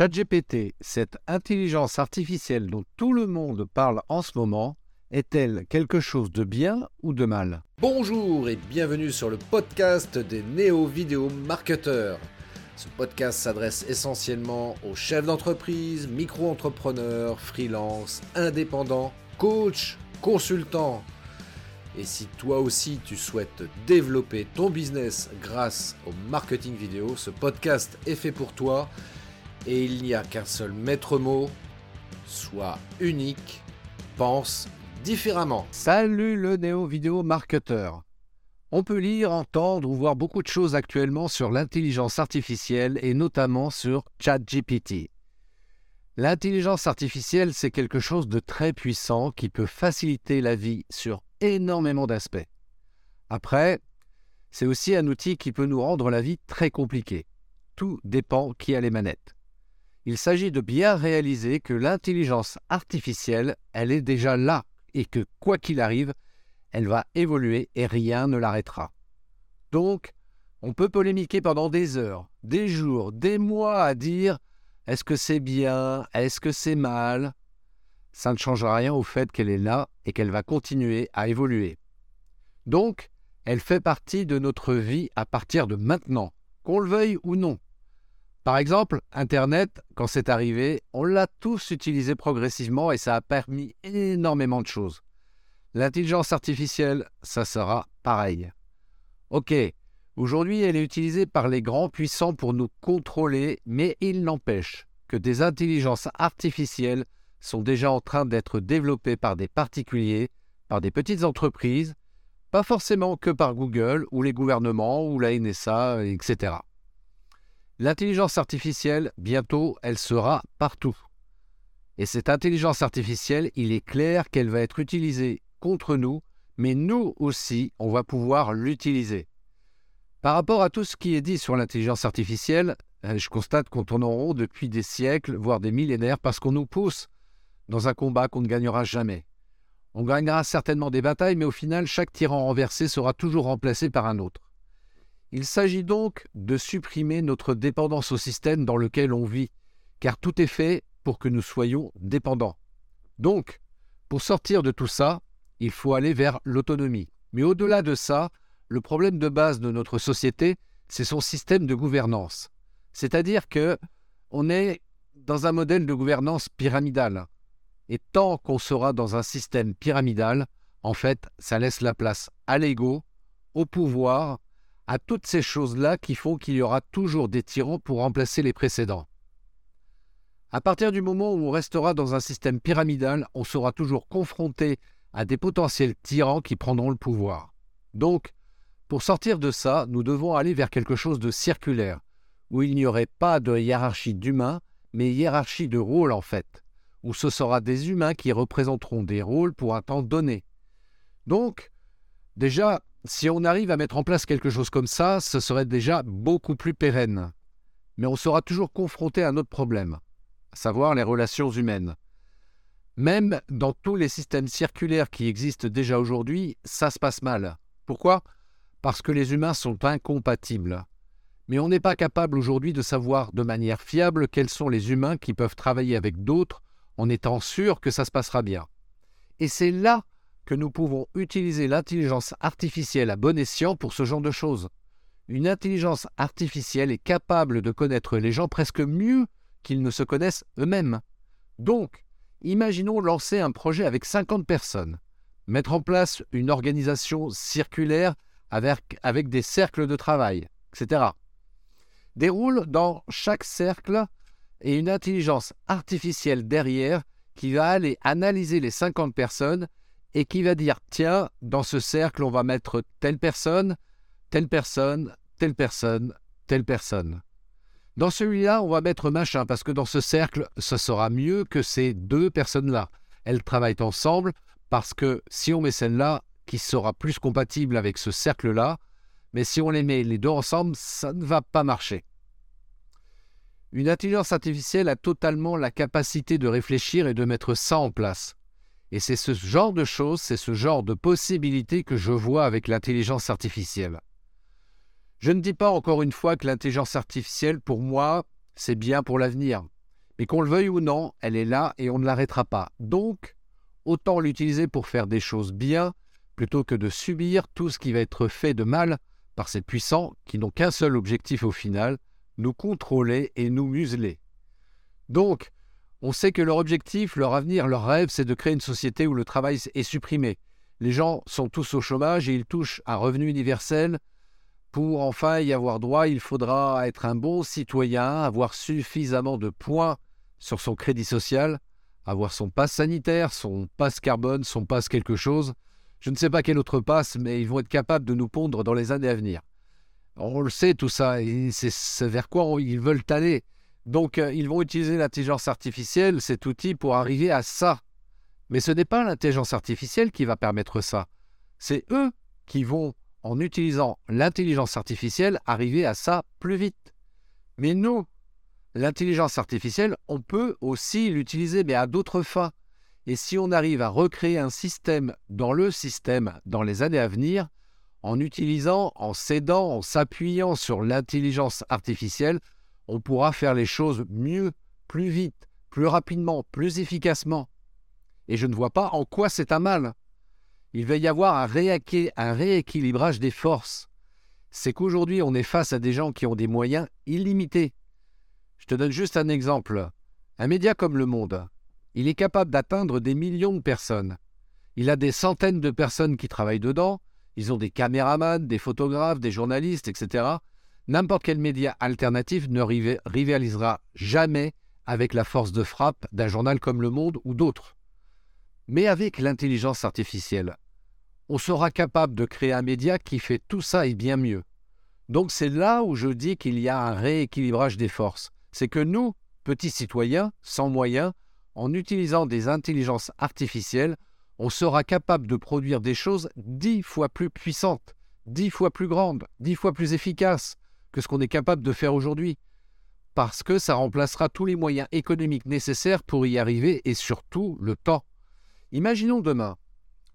ChatGPT, cette intelligence artificielle dont tout le monde parle en ce moment, est-elle quelque chose de bien ou de mal? Bonjour et bienvenue sur le podcast des néo-vidéo marketeurs. Ce podcast s'adresse essentiellement aux chefs d'entreprise, micro-entrepreneurs, freelance, indépendants, coachs, consultants. Et si toi aussi tu souhaites développer ton business grâce au marketing vidéo, ce podcast est fait pour toi et il n'y a qu'un seul maître mot, sois unique, pense différemment. Salut le néo-vidéo marketeur On peut lire, entendre ou voir beaucoup de choses actuellement sur l'intelligence artificielle et notamment sur ChatGPT. L'intelligence artificielle, c'est quelque chose de très puissant qui peut faciliter la vie sur énormément d'aspects. Après, c'est aussi un outil qui peut nous rendre la vie très compliquée. Tout dépend qui a les manettes il s'agit de bien réaliser que l'intelligence artificielle, elle est déjà là et que quoi qu'il arrive, elle va évoluer et rien ne l'arrêtera. Donc, on peut polémiquer pendant des heures, des jours, des mois à dire est-ce que c'est bien, est-ce que c'est mal? Ça ne changera rien au fait qu'elle est là et qu'elle va continuer à évoluer. Donc, elle fait partie de notre vie à partir de maintenant, qu'on le veuille ou non. Par exemple, Internet, quand c'est arrivé, on l'a tous utilisé progressivement et ça a permis énormément de choses. L'intelligence artificielle, ça sera pareil. Ok, aujourd'hui elle est utilisée par les grands puissants pour nous contrôler, mais il n'empêche que des intelligences artificielles sont déjà en train d'être développées par des particuliers, par des petites entreprises, pas forcément que par Google ou les gouvernements ou la NSA, etc. L'intelligence artificielle, bientôt, elle sera partout. Et cette intelligence artificielle, il est clair qu'elle va être utilisée contre nous, mais nous aussi, on va pouvoir l'utiliser. Par rapport à tout ce qui est dit sur l'intelligence artificielle, euh, je constate qu'on tourne en rond depuis des siècles, voire des millénaires, parce qu'on nous pousse dans un combat qu'on ne gagnera jamais. On gagnera certainement des batailles, mais au final, chaque tyran renversé sera toujours remplacé par un autre. Il s'agit donc de supprimer notre dépendance au système dans lequel on vit, car tout est fait pour que nous soyons dépendants. Donc, pour sortir de tout ça, il faut aller vers l'autonomie. Mais au-delà de ça, le problème de base de notre société, c'est son système de gouvernance. C'est-à-dire que on est dans un modèle de gouvernance pyramidale. Et tant qu'on sera dans un système pyramidal, en fait, ça laisse la place à l'ego, au pouvoir à toutes ces choses-là qui font qu'il y aura toujours des tyrans pour remplacer les précédents. À partir du moment où on restera dans un système pyramidal, on sera toujours confronté à des potentiels tyrans qui prendront le pouvoir. Donc, pour sortir de ça, nous devons aller vers quelque chose de circulaire, où il n'y aurait pas de hiérarchie d'humains, mais hiérarchie de rôles en fait, où ce sera des humains qui représenteront des rôles pour un temps donné. Donc, déjà, si on arrive à mettre en place quelque chose comme ça, ce serait déjà beaucoup plus pérenne. Mais on sera toujours confronté à un autre problème, à savoir les relations humaines. Même dans tous les systèmes circulaires qui existent déjà aujourd'hui, ça se passe mal. Pourquoi? Parce que les humains sont incompatibles. Mais on n'est pas capable aujourd'hui de savoir de manière fiable quels sont les humains qui peuvent travailler avec d'autres en étant sûr que ça se passera bien. Et c'est là que nous pouvons utiliser l'intelligence artificielle à bon escient pour ce genre de choses. Une intelligence artificielle est capable de connaître les gens presque mieux qu'ils ne se connaissent eux-mêmes. Donc, imaginons lancer un projet avec 50 personnes, mettre en place une organisation circulaire avec, avec des cercles de travail, etc. Déroule dans chaque cercle et une intelligence artificielle derrière qui va aller analyser les 50 personnes et qui va dire tiens, dans ce cercle, on va mettre telle personne, telle personne, telle personne, telle personne. Dans celui-là, on va mettre machin, parce que dans ce cercle, ce sera mieux que ces deux personnes-là. Elles travaillent ensemble, parce que si on met celle-là, qui sera plus compatible avec ce cercle-là, mais si on les met les deux ensemble, ça ne va pas marcher. Une intelligence artificielle a totalement la capacité de réfléchir et de mettre ça en place. Et c'est ce genre de choses, c'est ce genre de possibilités que je vois avec l'intelligence artificielle. Je ne dis pas encore une fois que l'intelligence artificielle, pour moi, c'est bien pour l'avenir. Mais qu'on le veuille ou non, elle est là et on ne l'arrêtera pas. Donc, autant l'utiliser pour faire des choses bien, plutôt que de subir tout ce qui va être fait de mal par ces puissants qui n'ont qu'un seul objectif au final, nous contrôler et nous museler. Donc, on sait que leur objectif, leur avenir, leur rêve, c'est de créer une société où le travail est supprimé. Les gens sont tous au chômage et ils touchent un revenu universel. Pour enfin y avoir droit, il faudra être un bon citoyen, avoir suffisamment de points sur son crédit social, avoir son passe sanitaire, son passe carbone, son passe quelque chose. Je ne sais pas quel autre passe, mais ils vont être capables de nous pondre dans les années à venir. On le sait tout ça, et c'est vers quoi ils veulent aller. Donc, euh, ils vont utiliser l'intelligence artificielle, cet outil, pour arriver à ça. Mais ce n'est pas l'intelligence artificielle qui va permettre ça. C'est eux qui vont, en utilisant l'intelligence artificielle, arriver à ça plus vite. Mais nous, l'intelligence artificielle, on peut aussi l'utiliser, mais à d'autres fins. Et si on arrive à recréer un système dans le système dans les années à venir, en utilisant, en s'aidant, en s'appuyant sur l'intelligence artificielle, on pourra faire les choses mieux, plus vite, plus rapidement, plus efficacement. Et je ne vois pas en quoi c'est un mal. Il va y avoir un, un rééquilibrage des forces. C'est qu'aujourd'hui, on est face à des gens qui ont des moyens illimités. Je te donne juste un exemple. Un média comme Le Monde, il est capable d'atteindre des millions de personnes. Il a des centaines de personnes qui travaillent dedans. Ils ont des caméramans, des photographes, des journalistes, etc. N'importe quel média alternatif ne rivalisera jamais avec la force de frappe d'un journal comme Le Monde ou d'autres. Mais avec l'intelligence artificielle, on sera capable de créer un média qui fait tout ça et bien mieux. Donc c'est là où je dis qu'il y a un rééquilibrage des forces. C'est que nous, petits citoyens, sans moyens, en utilisant des intelligences artificielles, on sera capable de produire des choses dix fois plus puissantes, dix fois plus grandes, dix fois plus efficaces, que ce qu'on est capable de faire aujourd'hui. Parce que ça remplacera tous les moyens économiques nécessaires pour y arriver et surtout le temps. Imaginons demain,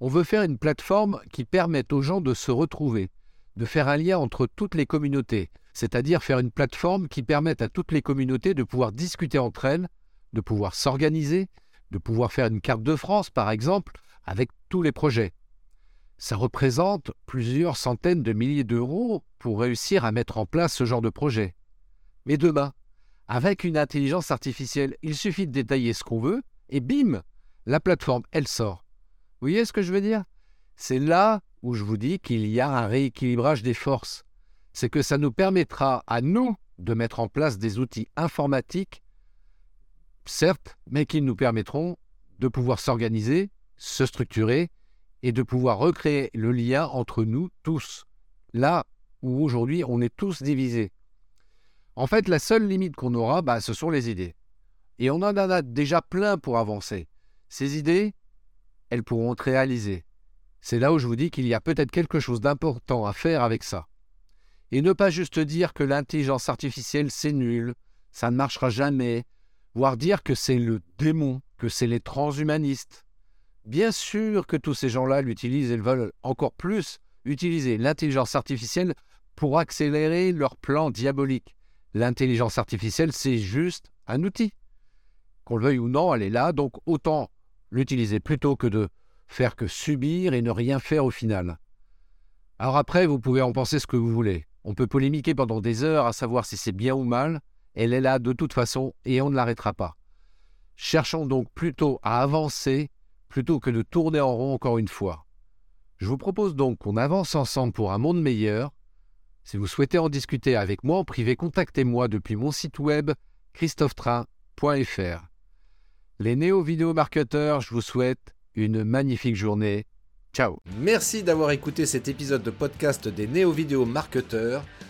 on veut faire une plateforme qui permette aux gens de se retrouver, de faire un lien entre toutes les communautés, c'est-à-dire faire une plateforme qui permette à toutes les communautés de pouvoir discuter entre elles, de pouvoir s'organiser, de pouvoir faire une carte de France par exemple, avec tous les projets ça représente plusieurs centaines de milliers d'euros pour réussir à mettre en place ce genre de projet. Mais demain, avec une intelligence artificielle, il suffit de détailler ce qu'on veut, et bim, la plateforme, elle sort. Vous voyez ce que je veux dire? C'est là où je vous dis qu'il y a un rééquilibrage des forces. C'est que ça nous permettra à nous de mettre en place des outils informatiques, certes, mais qui nous permettront de pouvoir s'organiser, se structurer et de pouvoir recréer le lien entre nous tous, là où aujourd'hui on est tous divisés. En fait, la seule limite qu'on aura, bah, ce sont les idées. Et on en a déjà plein pour avancer. Ces idées, elles pourront être réalisées. C'est là où je vous dis qu'il y a peut-être quelque chose d'important à faire avec ça. Et ne pas juste dire que l'intelligence artificielle c'est nul, ça ne marchera jamais, voire dire que c'est le démon, que c'est les transhumanistes. Bien sûr que tous ces gens-là l'utilisent et veulent encore plus utiliser l'intelligence artificielle pour accélérer leur plan diabolique. L'intelligence artificielle, c'est juste un outil. Qu'on le veuille ou non, elle est là, donc autant l'utiliser plutôt que de faire que subir et ne rien faire au final. Alors après, vous pouvez en penser ce que vous voulez. On peut polémiquer pendant des heures à savoir si c'est bien ou mal. Elle est là de toute façon et on ne l'arrêtera pas. Cherchons donc plutôt à avancer plutôt que de tourner en rond encore une fois. Je vous propose donc qu'on avance ensemble pour un monde meilleur. Si vous souhaitez en discuter avec moi en privé, contactez-moi depuis mon site web christophetrain.fr. Les néo-vidéo-marketeurs, je vous souhaite une magnifique journée. Ciao Merci d'avoir écouté cet épisode de podcast des néo-vidéo-marketeurs.